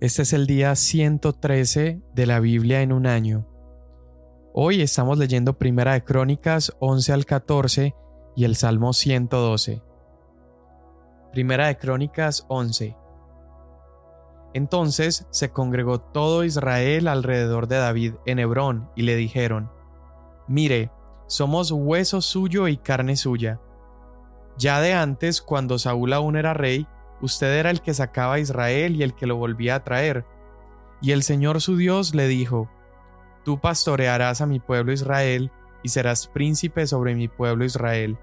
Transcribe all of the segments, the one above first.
Este es el día 113 de la Biblia en un año. Hoy estamos leyendo Primera de Crónicas 11 al 14 y el Salmo 112. Primera de Crónicas 11. Entonces se congregó todo Israel alrededor de David en Hebrón y le dijeron, Mire, somos hueso suyo y carne suya. Ya de antes, cuando Saúl aún era rey, usted era el que sacaba a Israel y el que lo volvía a traer. Y el Señor su Dios le dijo, Tú pastorearás a mi pueblo Israel y serás príncipe sobre mi pueblo Israel.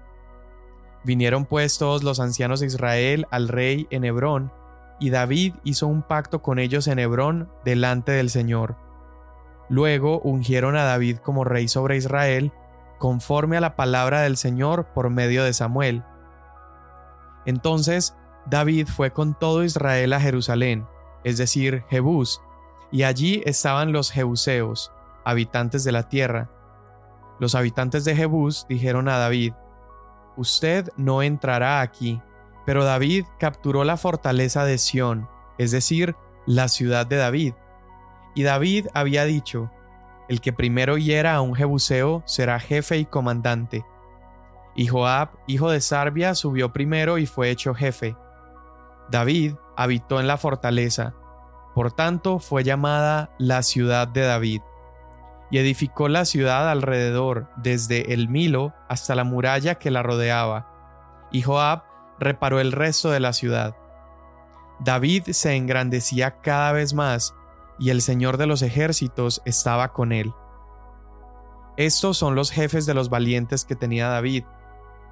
Vinieron pues todos los ancianos de Israel al rey en Hebrón, y David hizo un pacto con ellos en Hebrón delante del Señor. Luego ungieron a David como rey sobre Israel, conforme a la palabra del Señor por medio de Samuel. Entonces David fue con todo Israel a Jerusalén, es decir, Jebús, y allí estaban los jebuseos, habitantes de la tierra. Los habitantes de Jebús dijeron a David, Usted no entrará aquí, pero David capturó la fortaleza de Sión, es decir, la ciudad de David. Y David había dicho, El que primero hiera a un jebuseo será jefe y comandante. Y Joab, hijo de Sarbia, subió primero y fue hecho jefe. David habitó en la fortaleza, por tanto fue llamada la ciudad de David, y edificó la ciudad alrededor, desde el Milo hasta la muralla que la rodeaba, y Joab reparó el resto de la ciudad. David se engrandecía cada vez más, y el Señor de los ejércitos estaba con él. Estos son los jefes de los valientes que tenía David,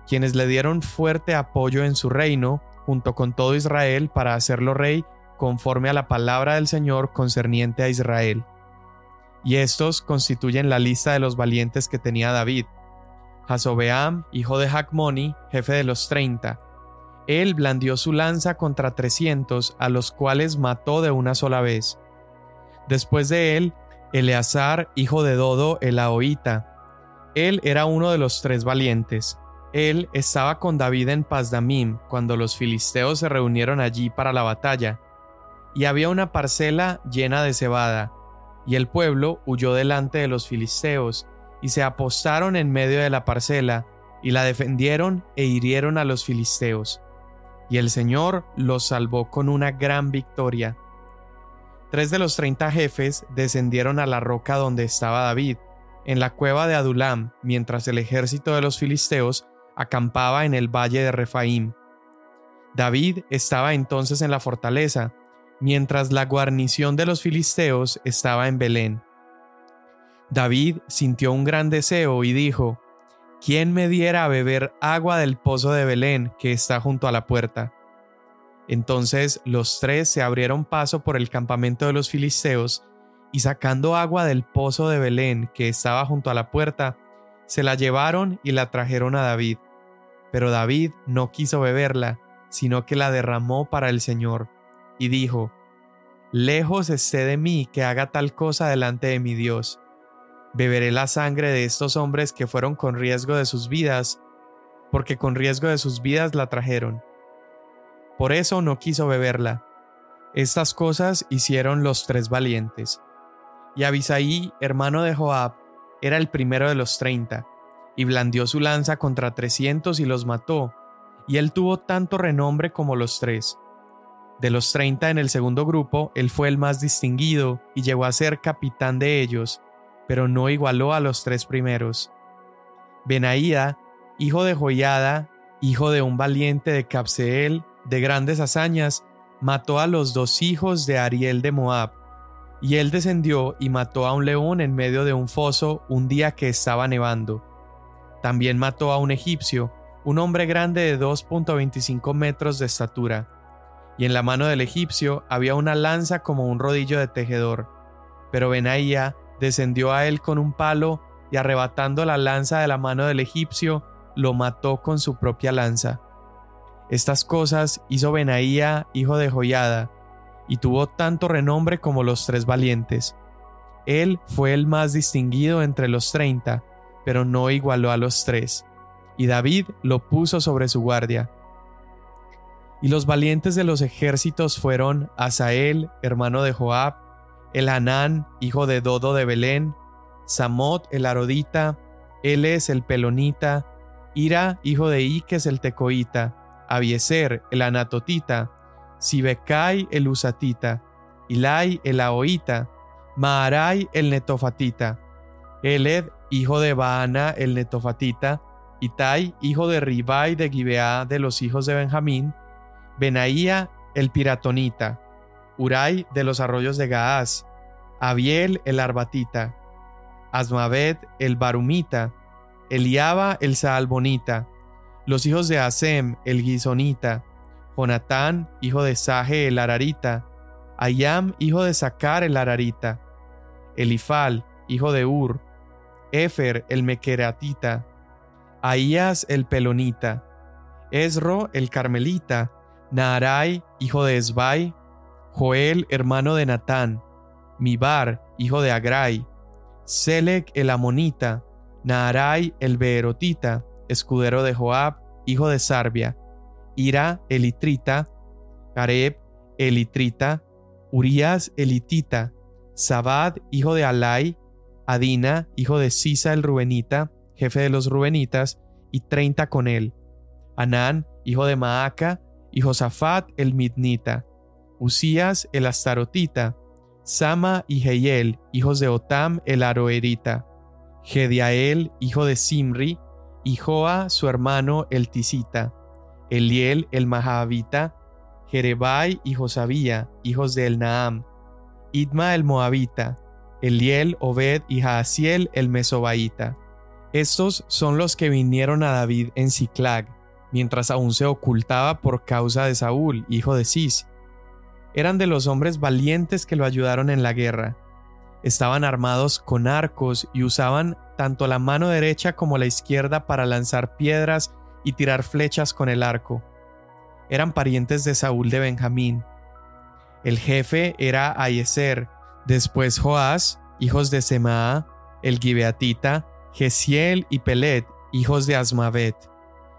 quienes le dieron fuerte apoyo en su reino junto con todo Israel para hacerlo rey conforme a la palabra del Señor concerniente a Israel. Y estos constituyen la lista de los valientes que tenía David. Jasobeam, hijo de Jacmoni, jefe de los treinta. Él blandió su lanza contra trescientos, a los cuales mató de una sola vez. Después de él, Eleazar, hijo de Dodo, el Ahoita. Él era uno de los tres valientes. Él estaba con David en Pazdamim cuando los filisteos se reunieron allí para la batalla, y había una parcela llena de cebada, y el pueblo huyó delante de los filisteos, y se apostaron en medio de la parcela, y la defendieron e hirieron a los filisteos. Y el Señor los salvó con una gran victoria. Tres de los treinta jefes descendieron a la roca donde estaba David, en la cueva de Adulam, mientras el ejército de los filisteos acampaba en el valle de Refaim. David estaba entonces en la fortaleza, mientras la guarnición de los filisteos estaba en Belén. David sintió un gran deseo y dijo, ¿Quién me diera a beber agua del pozo de Belén que está junto a la puerta? Entonces los tres se abrieron paso por el campamento de los filisteos, y sacando agua del pozo de Belén que estaba junto a la puerta, se la llevaron y la trajeron a David. Pero David no quiso beberla, sino que la derramó para el Señor, y dijo, Lejos esté de mí que haga tal cosa delante de mi Dios. Beberé la sangre de estos hombres que fueron con riesgo de sus vidas, porque con riesgo de sus vidas la trajeron. Por eso no quiso beberla. Estas cosas hicieron los tres valientes. Y Abisaí, hermano de Joab, era el primero de los treinta, y blandió su lanza contra trescientos y los mató, y él tuvo tanto renombre como los tres. De los treinta en el segundo grupo, él fue el más distinguido y llegó a ser capitán de ellos, pero no igualó a los tres primeros. Benaía, hijo de Joyada, hijo de un valiente de Capseel, de grandes hazañas, mató a los dos hijos de Ariel de Moab, y él descendió y mató a un león en medio de un foso un día que estaba nevando. También mató a un egipcio, un hombre grande de 2.25 metros de estatura, y en la mano del egipcio había una lanza como un rodillo de tejedor. Pero Benaía descendió a él con un palo y arrebatando la lanza de la mano del egipcio, lo mató con su propia lanza. Estas cosas hizo Benaía, hijo de Joyada, y tuvo tanto renombre como los tres valientes. Él fue el más distinguido entre los treinta, pero no igualó a los tres, y David lo puso sobre su guardia. Y los valientes de los ejércitos fueron Asael, hermano de Joab, el Hanán, hijo de Dodo de Belén, Samot el Arodita, Eles el Pelonita, Ira, hijo de Iques el Tecoita, Abieser el Anatotita, Sibekai el Usatita, Ilai el Aoita, Maarai el Netofatita, Eled, hijo de Baana el Netofatita, Itai, hijo de Ribai de Gibeá de los hijos de Benjamín, Benaía el Piratonita, Urai de los arroyos de Gaás, Abiel el Arbatita, Asmavet el Barumita, Eliaba el Saalbonita, los hijos de Asem el Gizonita, Jonatán, hijo de Saje el Ararita, Ayam, hijo de Sacar el Ararita, Elifal, hijo de Ur, Efer el Mequeratita, Ahías el Pelonita, Esro el Carmelita, Naarai, hijo de Esbai, Joel, hermano de Natán, Mibar, hijo de Agrai, Selec el Amonita, Naarai el Beerotita, escudero de Joab, hijo de Sarbia, Ira el Itrita, Gareb el Itrita, Urias el Itita, Sabad, hijo de Alai, Adina, hijo de Sisa el Rubenita, jefe de los Rubenitas, y treinta con él, Anán, hijo de Maaca, y Josafat el Midnita, Usías el Astarotita, Sama y Jehiel, hijos de Otam el Aroerita, Gediael, hijo de Simri, y Joa, su hermano el Tisita, Eliel el Mahavita, Jerebai y Josabía, hijos de El Naam, Idma el Moabita, Eliel, Obed y Jaasiel el Mesobaita. Estos son los que vinieron a David en Ciclag, mientras aún se ocultaba por causa de Saúl, hijo de Cis. Eran de los hombres valientes que lo ayudaron en la guerra. Estaban armados con arcos y usaban tanto la mano derecha como la izquierda para lanzar piedras y tirar flechas con el arco. Eran parientes de Saúl de Benjamín. El jefe era Ayeser, después Joás, hijos de Semaa, el Gibeatita, Gesiel y Pelet, hijos de Asmavet.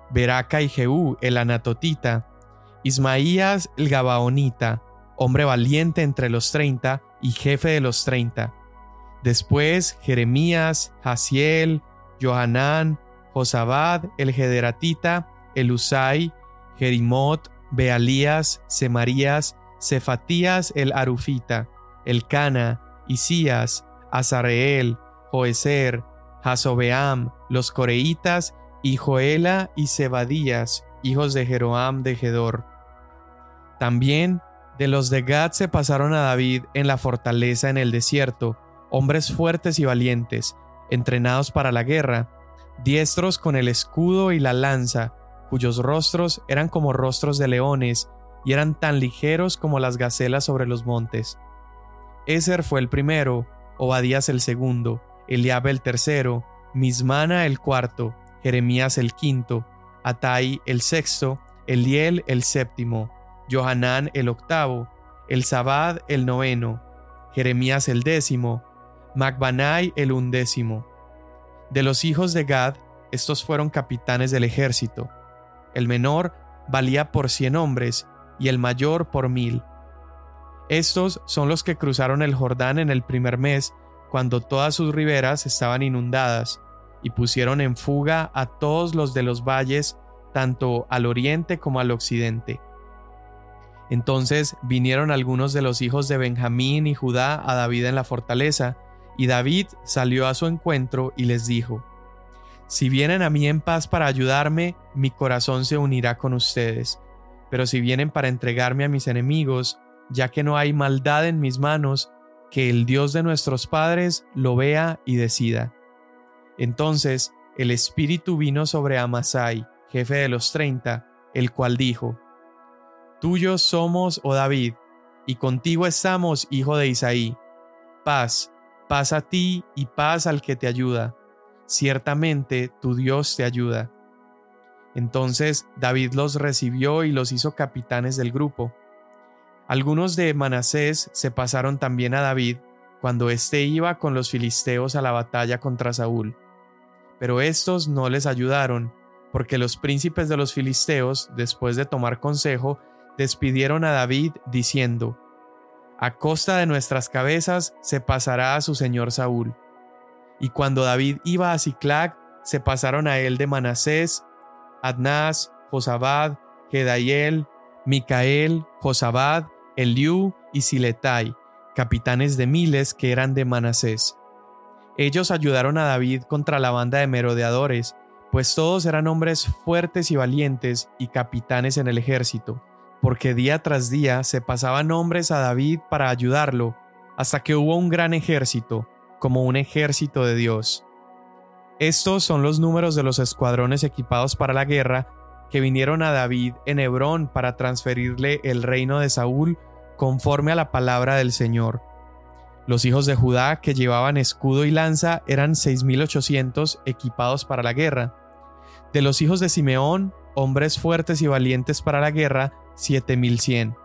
Beraca y Jehú, el Anatotita, Ismaías el Gabaonita, hombre valiente entre los treinta y jefe de los treinta. Después Jeremías, Hasiel, Johanán, Josabad el Gederatita, Elusai, Jerimot, Bealías, Semarías, Cefatías el Arufita, Elcana, Isías, Azareel, Joeser, Hasobeam, los coreitas y Joela y Zebadías, hijos de Jeroam de Gedor. También de los de Gad se pasaron a David en la fortaleza en el desierto, hombres fuertes y valientes, entrenados para la guerra, diestros con el escudo y la lanza, cuyos rostros eran como rostros de leones y eran tan ligeros como las gacelas sobre los montes. Eser fue el primero, Obadías el segundo, Eliab el tercero, Mismana el cuarto, Jeremías el quinto, Atai el sexto, Eliel el séptimo, Johanán el octavo, el Sabad el noveno, Jeremías el décimo, Macbanai el undécimo. De los hijos de Gad, estos fueron capitanes del ejército. El menor valía por cien hombres y el mayor por mil. Estos son los que cruzaron el Jordán en el primer mes, cuando todas sus riberas estaban inundadas, y pusieron en fuga a todos los de los valles, tanto al oriente como al occidente. Entonces vinieron algunos de los hijos de Benjamín y Judá a David en la fortaleza, y David salió a su encuentro y les dijo, Si vienen a mí en paz para ayudarme, mi corazón se unirá con ustedes, pero si vienen para entregarme a mis enemigos, ya que no hay maldad en mis manos, que el Dios de nuestros padres lo vea y decida. Entonces el Espíritu vino sobre Amasai, jefe de los treinta, el cual dijo, Tuyos somos, oh David, y contigo estamos, hijo de Isaí. Paz, paz a ti y paz al que te ayuda. Ciertamente tu Dios te ayuda. Entonces David los recibió y los hizo capitanes del grupo. Algunos de Manasés se pasaron también a David cuando éste iba con los filisteos a la batalla contra Saúl. Pero estos no les ayudaron, porque los príncipes de los filisteos, después de tomar consejo, despidieron a David diciendo, A costa de nuestras cabezas se pasará a su señor Saúl. Y cuando David iba a Ciclag, se pasaron a él de Manasés, Adnás, Josabad, Gedaiel, Micael, Josabad, Eliú y Siletai, capitanes de miles que eran de Manasés. Ellos ayudaron a David contra la banda de merodeadores, pues todos eran hombres fuertes y valientes y capitanes en el ejército, porque día tras día se pasaban hombres a David para ayudarlo, hasta que hubo un gran ejército, como un ejército de Dios. Estos son los números de los escuadrones equipados para la guerra que vinieron a David en Hebrón para transferirle el reino de Saúl conforme a la palabra del Señor. Los hijos de Judá que llevaban escudo y lanza eran 6.800 equipados para la guerra. De los hijos de Simeón, hombres fuertes y valientes para la guerra, 7.100.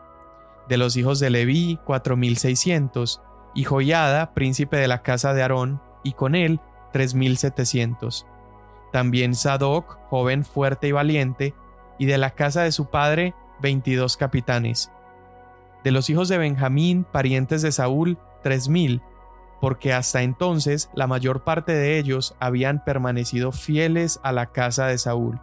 De los hijos de Leví, 4.600. Y Joiada, príncipe de la casa de Aarón, y con él, 3.700 también Sadoc, joven fuerte y valiente, y de la casa de su padre, veintidós capitanes. De los hijos de Benjamín, parientes de Saúl, tres mil, porque hasta entonces la mayor parte de ellos habían permanecido fieles a la casa de Saúl.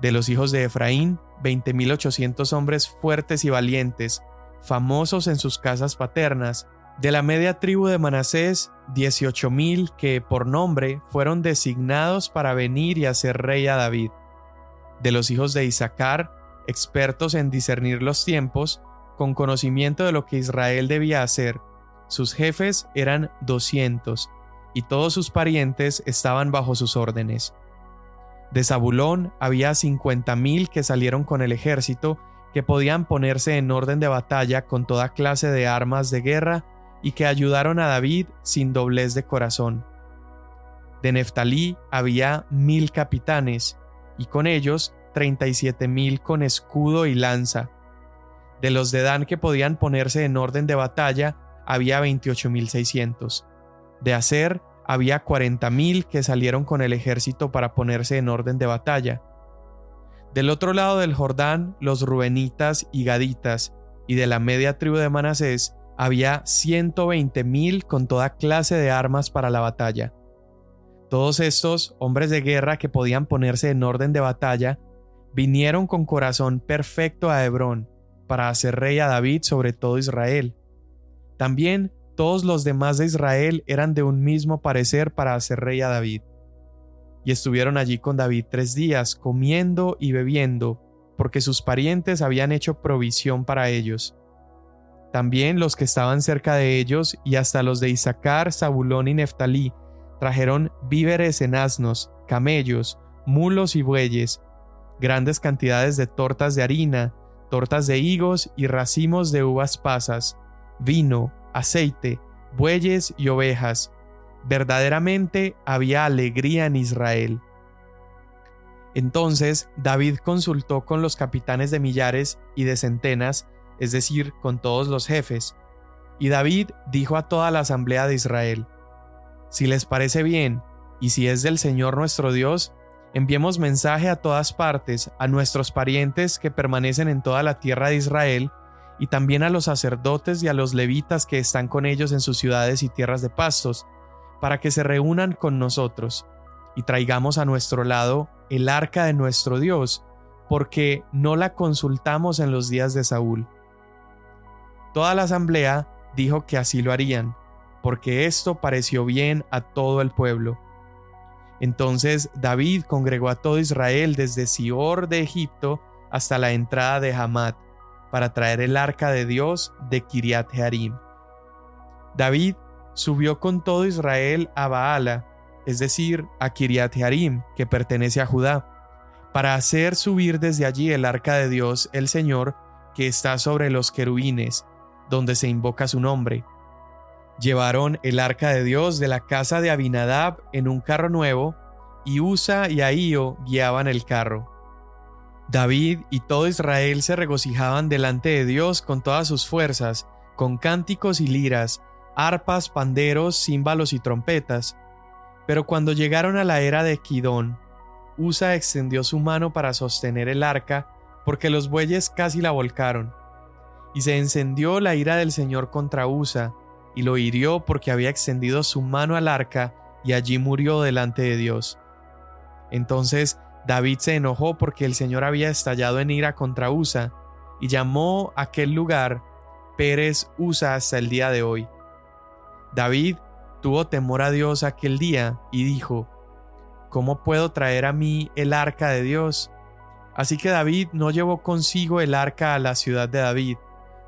De los hijos de Efraín, veinte mil ochocientos hombres fuertes y valientes, famosos en sus casas paternas, de la media tribu de Manasés, dieciocho mil que, por nombre, fueron designados para venir y hacer rey a David. De los hijos de Isaacar, expertos en discernir los tiempos, con conocimiento de lo que Israel debía hacer, sus jefes eran doscientos, y todos sus parientes estaban bajo sus órdenes. De Zabulón había cincuenta mil que salieron con el ejército, que podían ponerse en orden de batalla con toda clase de armas de guerra y que ayudaron a David sin doblez de corazón. De Neftalí había mil capitanes, y con ellos treinta y siete mil con escudo y lanza. De los de Dan que podían ponerse en orden de batalla, había veintiocho mil seiscientos. De Aser había cuarenta mil que salieron con el ejército para ponerse en orden de batalla. Del otro lado del Jordán, los Rubenitas y Gaditas, y de la media tribu de Manasés, había 120.000 con toda clase de armas para la batalla. Todos estos hombres de guerra que podían ponerse en orden de batalla vinieron con corazón perfecto a Hebrón para hacer rey a David sobre todo Israel. También todos los demás de Israel eran de un mismo parecer para hacer rey a David. Y estuvieron allí con David tres días, comiendo y bebiendo, porque sus parientes habían hecho provisión para ellos. También los que estaban cerca de ellos y hasta los de Isaacar, Zabulón y Neftalí trajeron víveres en asnos, camellos, mulos y bueyes, grandes cantidades de tortas de harina, tortas de higos y racimos de uvas pasas, vino, aceite, bueyes y ovejas. Verdaderamente había alegría en Israel. Entonces David consultó con los capitanes de millares y de centenas es decir, con todos los jefes. Y David dijo a toda la asamblea de Israel, Si les parece bien, y si es del Señor nuestro Dios, enviemos mensaje a todas partes, a nuestros parientes que permanecen en toda la tierra de Israel, y también a los sacerdotes y a los levitas que están con ellos en sus ciudades y tierras de pastos, para que se reúnan con nosotros, y traigamos a nuestro lado el arca de nuestro Dios, porque no la consultamos en los días de Saúl. Toda la asamblea dijo que así lo harían, porque esto pareció bien a todo el pueblo. Entonces David congregó a todo Israel desde Sior de Egipto hasta la entrada de Hamat, para traer el arca de Dios de Kiriat Jearim. David subió con todo Israel a Baala, es decir, a Kiriat Jearim, que pertenece a Judá, para hacer subir desde allí el arca de Dios, el Señor, que está sobre los querubines, donde se invoca su nombre. Llevaron el arca de Dios de la casa de Abinadab en un carro nuevo, y Usa y Ahío guiaban el carro. David y todo Israel se regocijaban delante de Dios con todas sus fuerzas, con cánticos y liras, arpas, panderos, címbalos y trompetas. Pero cuando llegaron a la era de Kidón, Usa extendió su mano para sostener el arca, porque los bueyes casi la volcaron. Y se encendió la ira del Señor contra Usa, y lo hirió porque había extendido su mano al arca, y allí murió delante de Dios. Entonces David se enojó porque el Señor había estallado en ira contra Usa, y llamó aquel lugar Pérez Usa hasta el día de hoy. David tuvo temor a Dios aquel día y dijo, ¿Cómo puedo traer a mí el arca de Dios? Así que David no llevó consigo el arca a la ciudad de David,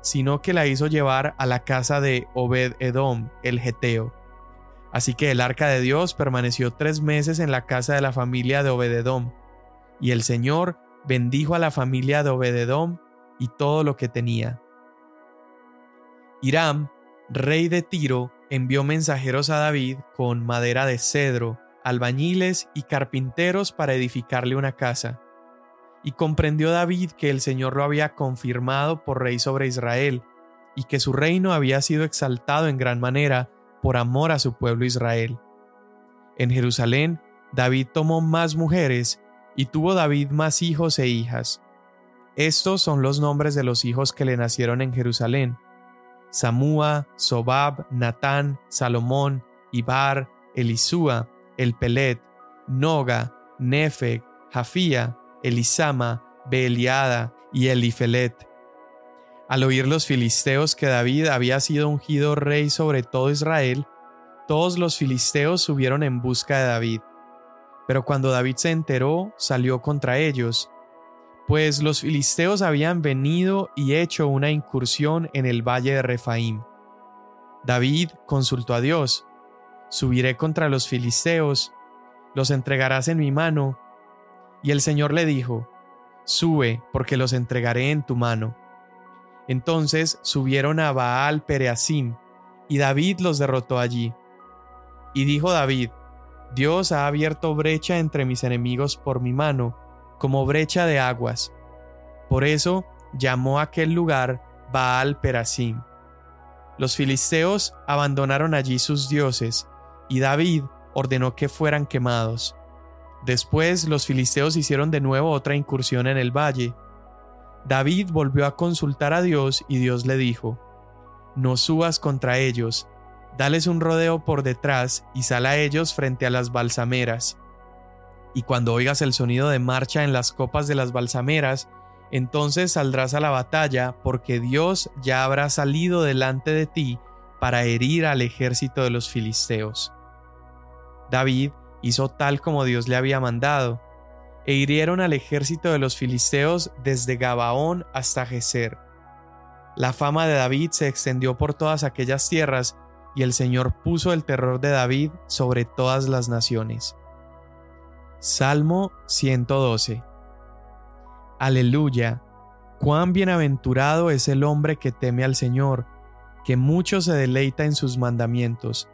sino que la hizo llevar a la casa de Obed Edom, el Geteo. Así que el arca de Dios permaneció tres meses en la casa de la familia de Obed Edom, y el Señor bendijo a la familia de Obed Edom y todo lo que tenía. Hiram, rey de Tiro, envió mensajeros a David con madera de cedro, albañiles y carpinteros para edificarle una casa. Y comprendió David que el Señor lo había confirmado por rey sobre Israel, y que su reino había sido exaltado en gran manera por amor a su pueblo Israel. En Jerusalén, David tomó más mujeres, y tuvo David más hijos e hijas. Estos son los nombres de los hijos que le nacieron en Jerusalén. Samúa, Sobab, Natán, Salomón, Ibar, Elisúa, El Pelet, Noga, Nefeg, Jafía, Elisama, Beeliada y Elifelet. Al oír los filisteos que David había sido ungido rey sobre todo Israel, todos los filisteos subieron en busca de David. Pero cuando David se enteró, salió contra ellos, pues los filisteos habían venido y hecho una incursión en el valle de Refaim. David consultó a Dios, subiré contra los filisteos, los entregarás en mi mano, y el Señor le dijo, Sube, porque los entregaré en tu mano. Entonces subieron a Baal Pereasim, y David los derrotó allí. Y dijo David, Dios ha abierto brecha entre mis enemigos por mi mano, como brecha de aguas. Por eso llamó aquel lugar Baal Perasim. Los filisteos abandonaron allí sus dioses, y David ordenó que fueran quemados. Después los filisteos hicieron de nuevo otra incursión en el valle. David volvió a consultar a Dios y Dios le dijo, No subas contra ellos, dales un rodeo por detrás y sal a ellos frente a las balsameras. Y cuando oigas el sonido de marcha en las copas de las balsameras, entonces saldrás a la batalla, porque Dios ya habrá salido delante de ti para herir al ejército de los filisteos. David hizo tal como Dios le había mandado, e hirieron al ejército de los filisteos desde Gabaón hasta Geser. La fama de David se extendió por todas aquellas tierras, y el Señor puso el terror de David sobre todas las naciones. Salmo 112 Aleluya. Cuán bienaventurado es el hombre que teme al Señor, que mucho se deleita en sus mandamientos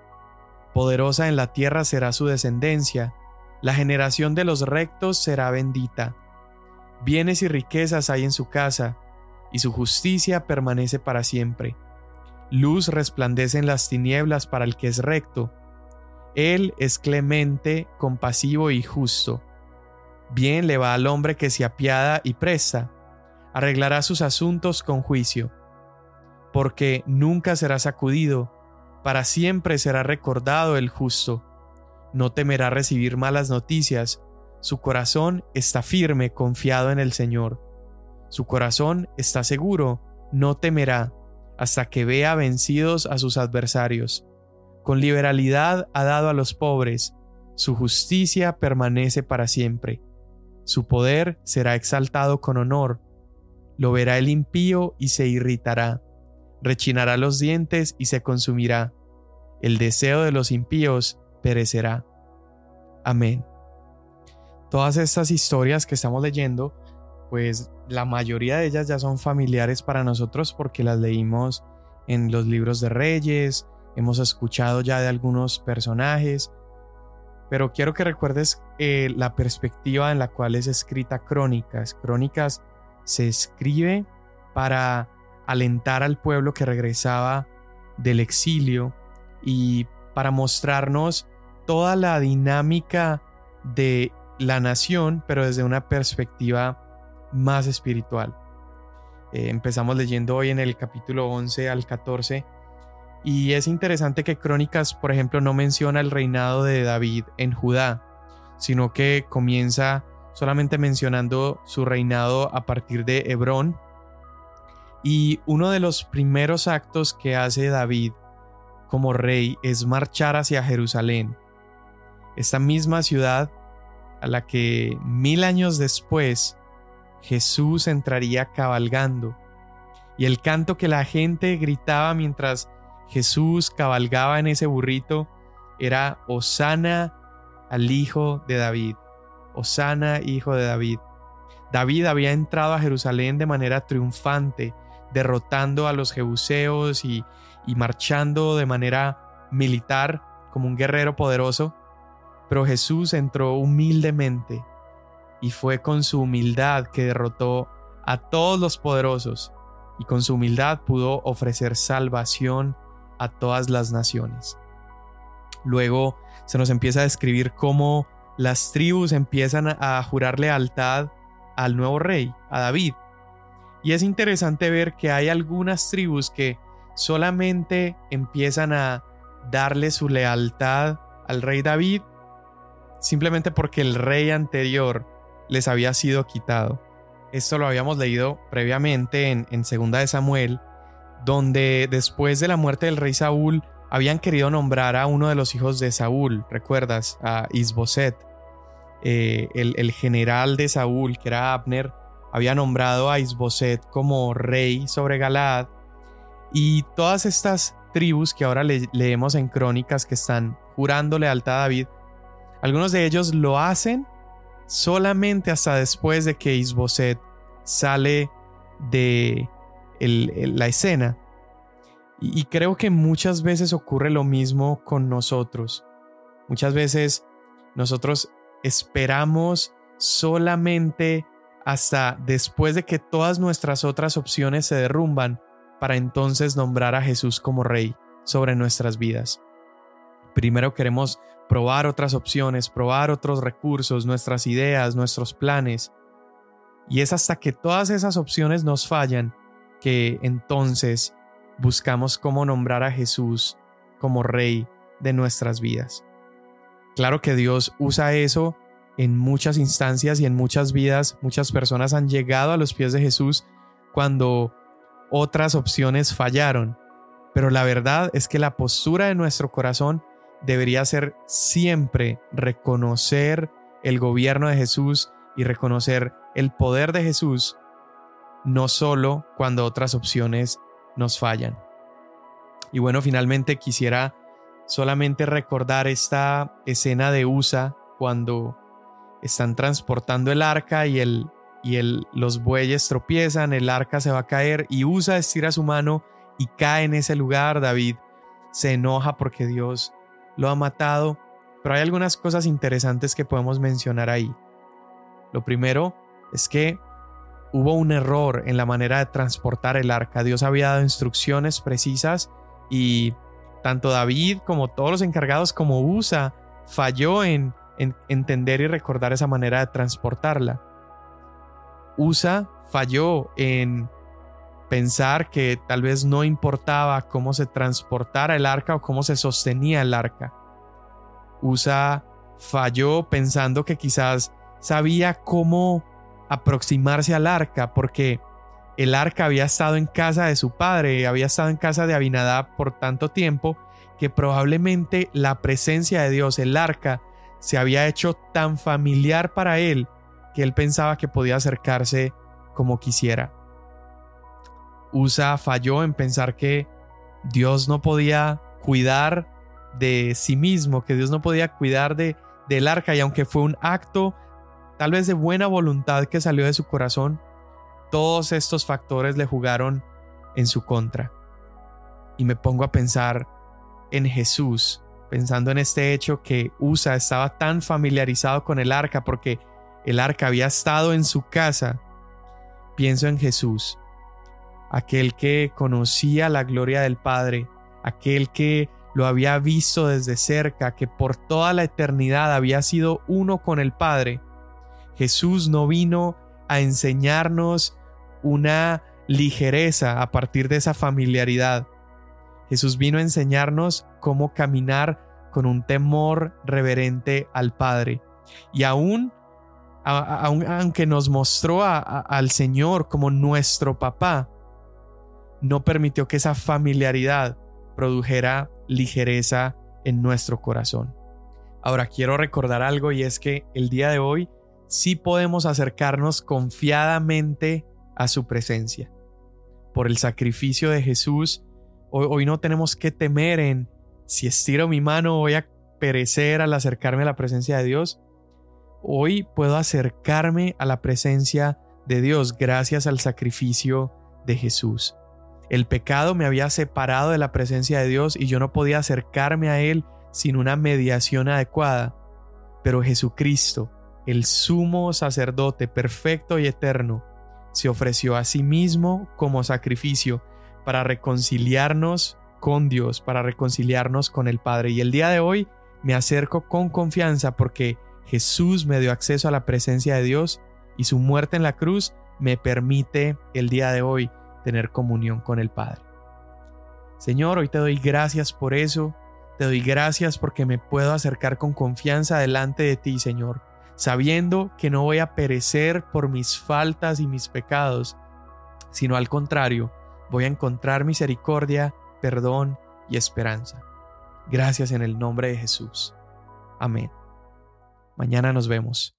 Poderosa en la tierra será su descendencia, la generación de los rectos será bendita. Bienes y riquezas hay en su casa, y su justicia permanece para siempre. Luz resplandece en las tinieblas para el que es recto. Él es clemente, compasivo y justo. Bien le va al hombre que se apiada y presta, arreglará sus asuntos con juicio, porque nunca será sacudido, para siempre será recordado el justo. No temerá recibir malas noticias. Su corazón está firme, confiado en el Señor. Su corazón está seguro, no temerá, hasta que vea vencidos a sus adversarios. Con liberalidad ha dado a los pobres, su justicia permanece para siempre. Su poder será exaltado con honor. Lo verá el impío y se irritará rechinará los dientes y se consumirá. El deseo de los impíos perecerá. Amén. Todas estas historias que estamos leyendo, pues la mayoría de ellas ya son familiares para nosotros porque las leímos en los libros de reyes, hemos escuchado ya de algunos personajes, pero quiero que recuerdes eh, la perspectiva en la cual es escrita Crónicas. Crónicas se escribe para alentar al pueblo que regresaba del exilio y para mostrarnos toda la dinámica de la nación, pero desde una perspectiva más espiritual. Eh, empezamos leyendo hoy en el capítulo 11 al 14 y es interesante que Crónicas, por ejemplo, no menciona el reinado de David en Judá, sino que comienza solamente mencionando su reinado a partir de Hebrón. Y uno de los primeros actos que hace David como rey es marchar hacia Jerusalén, esta misma ciudad a la que mil años después Jesús entraría cabalgando. Y el canto que la gente gritaba mientras Jesús cabalgaba en ese burrito era Osana al hijo de David. Osana, hijo de David. David había entrado a Jerusalén de manera triunfante, derrotando a los jebuseos y, y marchando de manera militar como un guerrero poderoso. Pero Jesús entró humildemente y fue con su humildad que derrotó a todos los poderosos y con su humildad pudo ofrecer salvación a todas las naciones. Luego se nos empieza a describir cómo las tribus empiezan a jurar lealtad al nuevo rey, a David. Y es interesante ver que hay algunas tribus que solamente empiezan a darle su lealtad al rey David simplemente porque el rey anterior les había sido quitado. Esto lo habíamos leído previamente en, en Segunda de Samuel, donde después de la muerte del rey Saúl habían querido nombrar a uno de los hijos de Saúl, ¿recuerdas? A Isboset. Eh, el, general de Saúl, que era Abner, había nombrado a Isboset como rey sobre Galaad. Y todas estas tribus que ahora leemos en crónicas que están jurando lealtad a David, algunos de ellos lo hacen solamente hasta después de que Isboset sale de la escena. Y creo que muchas veces ocurre lo mismo con nosotros. Muchas veces nosotros esperamos solamente hasta después de que todas nuestras otras opciones se derrumban para entonces nombrar a Jesús como Rey sobre nuestras vidas. Primero queremos probar otras opciones, probar otros recursos, nuestras ideas, nuestros planes. Y es hasta que todas esas opciones nos fallan que entonces buscamos cómo nombrar a Jesús como Rey de nuestras vidas. Claro que Dios usa eso en muchas instancias y en muchas vidas. Muchas personas han llegado a los pies de Jesús cuando otras opciones fallaron. Pero la verdad es que la postura de nuestro corazón debería ser siempre reconocer el gobierno de Jesús y reconocer el poder de Jesús, no solo cuando otras opciones nos fallan. Y bueno, finalmente quisiera solamente recordar esta escena de USA cuando están transportando el arca y, el, y el, los bueyes tropiezan, el arca se va a caer y USA estira su mano y cae en ese lugar. David se enoja porque Dios lo ha matado, pero hay algunas cosas interesantes que podemos mencionar ahí. Lo primero es que hubo un error en la manera de transportar el arca. Dios había dado instrucciones precisas y tanto David como todos los encargados como Usa falló en, en entender y recordar esa manera de transportarla. Usa falló en pensar que tal vez no importaba cómo se transportara el arca o cómo se sostenía el arca. Usa falló pensando que quizás sabía cómo aproximarse al arca porque el arca había estado en casa de su padre, había estado en casa de Abinadab por tanto tiempo que probablemente la presencia de Dios, el arca, se había hecho tan familiar para él que él pensaba que podía acercarse como quisiera. Usa falló en pensar que Dios no podía cuidar de sí mismo, que Dios no podía cuidar de, del arca y aunque fue un acto tal vez de buena voluntad que salió de su corazón, todos estos factores le jugaron en su contra. Y me pongo a pensar en Jesús, pensando en este hecho que Usa estaba tan familiarizado con el arca porque el arca había estado en su casa. Pienso en Jesús, aquel que conocía la gloria del Padre, aquel que lo había visto desde cerca, que por toda la eternidad había sido uno con el Padre. Jesús no vino a enseñarnos una ligereza a partir de esa familiaridad. Jesús vino a enseñarnos cómo caminar con un temor reverente al Padre. Y aún, aunque nos mostró al Señor como nuestro papá, no permitió que esa familiaridad produjera ligereza en nuestro corazón. Ahora quiero recordar algo y es que el día de hoy sí podemos acercarnos confiadamente a su presencia. Por el sacrificio de Jesús, hoy, no tenemos que temer en si estiro mi mano voy a perecer al acercarme a la presencia de Dios. Hoy puedo acercarme a la presencia de Dios gracias al sacrificio de Jesús. El pecado me había separado de la presencia de Dios y yo no podía acercarme a Él sin una mediación adecuada. Pero Jesucristo, el sumo sacerdote perfecto y eterno, se ofreció a sí mismo como sacrificio para reconciliarnos con Dios, para reconciliarnos con el Padre. Y el día de hoy me acerco con confianza porque Jesús me dio acceso a la presencia de Dios y su muerte en la cruz me permite el día de hoy tener comunión con el Padre. Señor, hoy te doy gracias por eso, te doy gracias porque me puedo acercar con confianza delante de ti, Señor, sabiendo que no voy a perecer por mis faltas y mis pecados, sino al contrario, voy a encontrar misericordia, perdón y esperanza. Gracias en el nombre de Jesús. Amén. Mañana nos vemos.